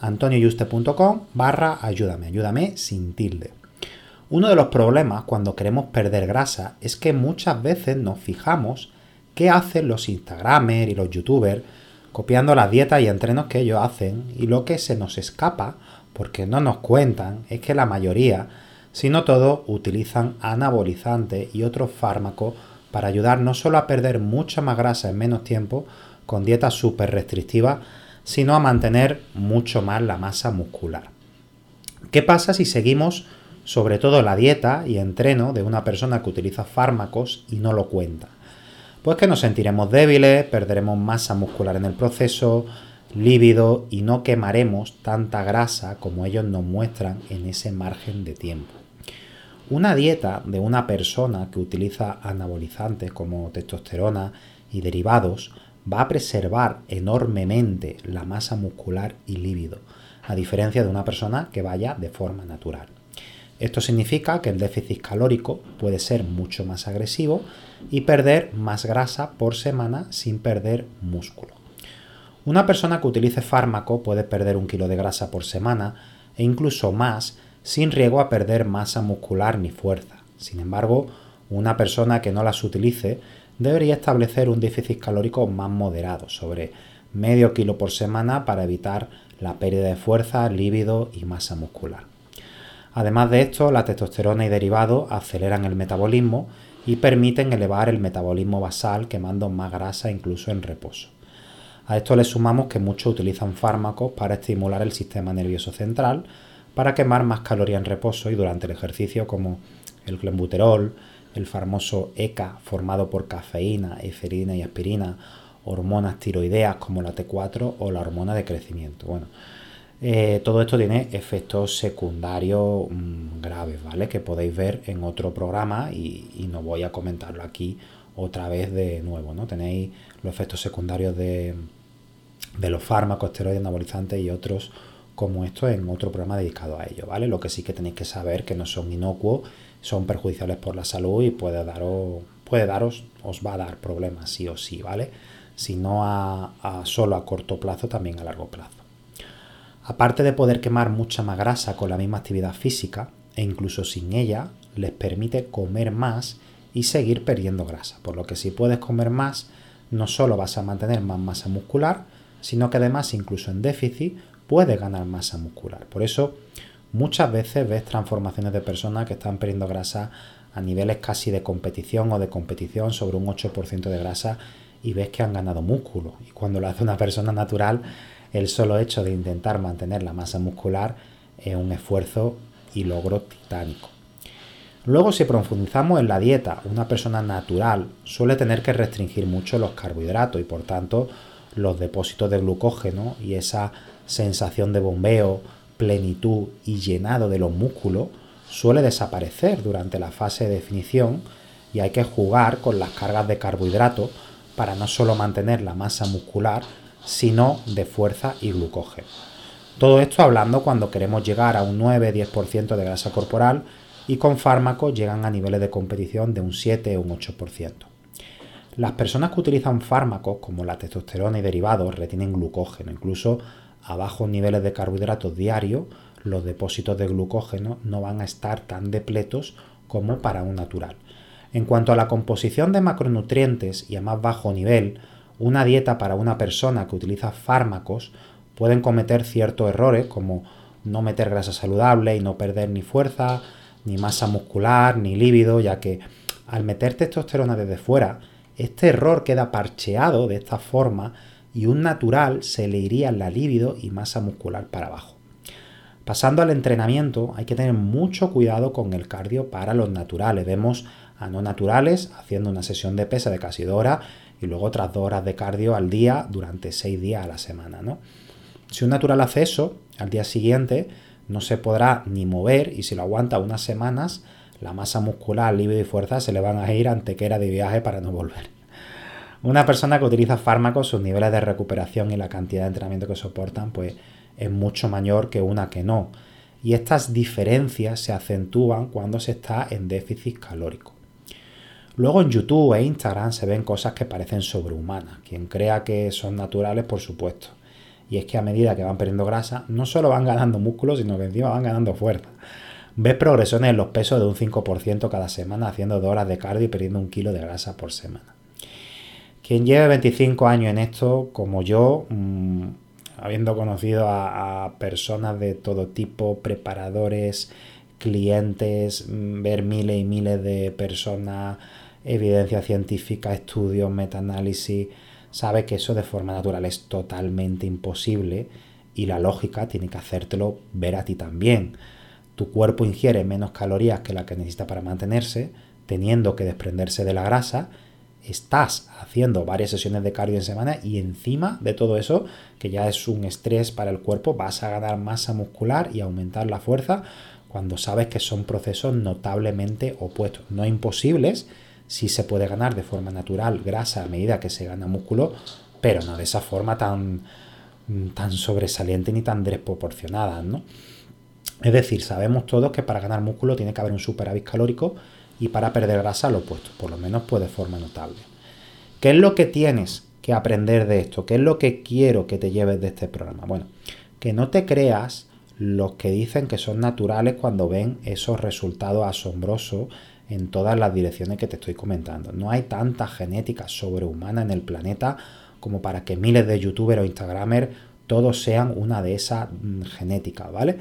antonioyuste.com barra ayúdame, ayúdame sin tilde. Uno de los problemas cuando queremos perder grasa es que muchas veces nos fijamos qué hacen los Instagramers y los YouTubers copiando las dietas y entrenos que ellos hacen y lo que se nos escapa porque no nos cuentan es que la mayoría, si no todos, utilizan anabolizantes y otros fármacos para ayudar no solo a perder mucha más grasa en menos tiempo con dietas súper restrictivas, sino a mantener mucho más la masa muscular. ¿Qué pasa si seguimos sobre todo la dieta y entreno de una persona que utiliza fármacos y no lo cuenta? Pues que nos sentiremos débiles, perderemos masa muscular en el proceso, lívido y no quemaremos tanta grasa como ellos nos muestran en ese margen de tiempo. Una dieta de una persona que utiliza anabolizantes como testosterona y derivados va a preservar enormemente la masa muscular y líbido, a diferencia de una persona que vaya de forma natural. Esto significa que el déficit calórico puede ser mucho más agresivo y perder más grasa por semana sin perder músculo. Una persona que utilice fármaco puede perder un kilo de grasa por semana e incluso más sin riesgo a perder masa muscular ni fuerza. Sin embargo, una persona que no las utilice debería establecer un déficit calórico más moderado, sobre medio kilo por semana para evitar la pérdida de fuerza, líbido y masa muscular. Además de esto, la testosterona y derivados aceleran el metabolismo y permiten elevar el metabolismo basal quemando más grasa incluso en reposo. A esto le sumamos que muchos utilizan fármacos para estimular el sistema nervioso central para quemar más calorías en reposo y durante el ejercicio como el clenbuterol, el famoso ECA formado por cafeína, eferina y aspirina, hormonas tiroideas como la T4 o la hormona de crecimiento. Bueno, eh, todo esto tiene efectos secundarios mm, graves, ¿vale? Que podéis ver en otro programa y, no voy a comentarlo aquí otra vez de nuevo, ¿no? Tenéis los efectos secundarios de, de los fármacos, esteroides anabolizantes y otros como esto en otro programa dedicado a ello, ¿vale? Lo que sí que tenéis que saber que no son inocuos son perjudiciales por la salud y puede daros, puede daros, os va a dar problemas sí o sí, ¿vale? Si no a, solo a corto plazo, también a largo plazo. Aparte de poder quemar mucha más grasa con la misma actividad física, e incluso sin ella, les permite comer más y seguir perdiendo grasa. Por lo que si puedes comer más, no solo vas a mantener más masa muscular, sino que además incluso en déficit puedes ganar masa muscular. Por eso Muchas veces ves transformaciones de personas que están perdiendo grasa a niveles casi de competición o de competición sobre un 8% de grasa y ves que han ganado músculo. Y cuando lo hace una persona natural, el solo hecho de intentar mantener la masa muscular es un esfuerzo y logro titánico. Luego, si profundizamos en la dieta, una persona natural suele tener que restringir mucho los carbohidratos y por tanto los depósitos de glucógeno y esa sensación de bombeo plenitud y llenado de los músculos suele desaparecer durante la fase de definición y hay que jugar con las cargas de carbohidratos para no solo mantener la masa muscular, sino de fuerza y glucógeno. Todo esto hablando cuando queremos llegar a un 9-10% de grasa corporal y con fármacos llegan a niveles de competición de un 7 o un 8%. Las personas que utilizan fármacos como la testosterona y derivados retienen glucógeno, incluso a bajos niveles de carbohidratos diarios, los depósitos de glucógeno no van a estar tan depletos como para un natural. En cuanto a la composición de macronutrientes y a más bajo nivel, una dieta para una persona que utiliza fármacos pueden cometer ciertos errores como no meter grasa saludable y no perder ni fuerza, ni masa muscular, ni líbido, ya que al meter testosterona desde fuera, este error queda parcheado de esta forma y un natural se le iría la líbido y masa muscular para abajo. Pasando al entrenamiento, hay que tener mucho cuidado con el cardio para los naturales. Vemos a no naturales haciendo una sesión de pesa de casi dos horas y luego otras dos horas de cardio al día durante seis días a la semana. ¿no? Si un natural hace eso, al día siguiente no se podrá ni mover y si lo aguanta unas semanas, la masa muscular, libido y fuerza se le van a ir ante que era de viaje para no volver. Una persona que utiliza fármacos, sus niveles de recuperación y la cantidad de entrenamiento que soportan, pues es mucho mayor que una que no. Y estas diferencias se acentúan cuando se está en déficit calórico. Luego en YouTube e Instagram se ven cosas que parecen sobrehumanas. Quien crea que son naturales, por supuesto. Y es que a medida que van perdiendo grasa, no solo van ganando músculo, sino que encima van ganando fuerza. Ves progresiones en los pesos de un 5% cada semana haciendo dos horas de cardio y perdiendo un kilo de grasa por semana. Quien lleve 25 años en esto, como yo, mm, habiendo conocido a, personas de todo tipo, preparadores, clientes, mm, ver miles y miles de personas, evidencia científica, estudios, metaanálisis, sabe que eso de forma natural es totalmente imposible y la lógica tiene que hacértelo ver a ti también. Tu cuerpo ingiere menos calorías que la que necesita para mantenerse, teniendo que desprenderse de la grasa estás haciendo varias sesiones de cardio en semana y encima de todo eso, que ya es un estrés para el cuerpo, vas a ganar masa muscular y aumentar la fuerza cuando sabes que son procesos notablemente opuestos. No imposibles, si se puede ganar de forma natural grasa a medida que se gana músculo, pero no de esa forma tan, tan sobresaliente ni tan desproporcionada, ¿no? Es decir, sabemos todos que para ganar músculo tiene que haber un superávit calórico y para perder grasa lo opuesto, por lo menos pues de forma notable. ¿Qué es lo que tienes que aprender de esto? ¿Qué es lo que quiero que te lleves de este programa? Bueno, que no te creas los que dicen que son naturales cuando ven esos resultados asombrosos en todas las direcciones que te estoy comentando. No hay tanta genética sobrehumana en el planeta como para que miles de youtubers o instagramers todos sean una de esas mm, genéticas, ¿vale?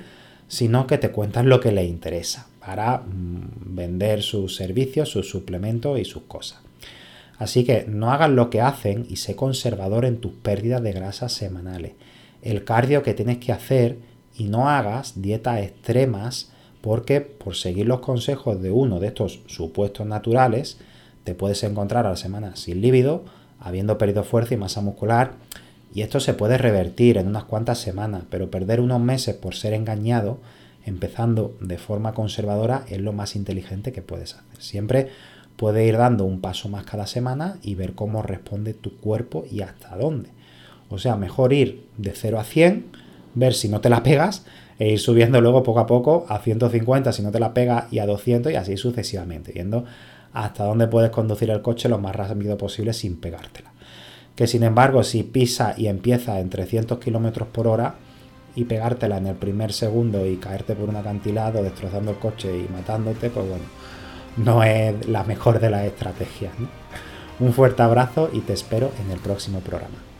Sino que te cuentan lo que les interesa para mm, vender sus servicios, sus suplementos y sus cosas. Así que no hagas lo que hacen y sé conservador en tus pérdidas de grasa semanales. El cardio que tienes que hacer y no hagas dietas extremas porque por seguir los consejos de uno de estos supuestos naturales te puedes encontrar a la semana sin líbido, habiendo perdido fuerza y masa muscular y esto se puede revertir en unas cuantas semanas, pero perder unos meses por ser engañado empezando de forma conservadora es lo más inteligente que puedes hacer. Siempre puedes ir dando un paso más cada semana y ver cómo responde tu cuerpo y hasta dónde. O sea, mejor ir de 0 a 100, ver si no te la pegas e ir subiendo luego poco a poco a 150 si no te la pegas y a 200 y así sucesivamente, viendo hasta dónde puedes conducir el coche lo más rápido posible sin pegártela. Que sin embargo, si pisa y empieza en 300 km por hora, y pegártela en el primer segundo y caerte por un acantilado destrozando el coche y matándote, pues bueno, no es la mejor de las estrategias. Un fuerte abrazo y te espero en el próximo programa.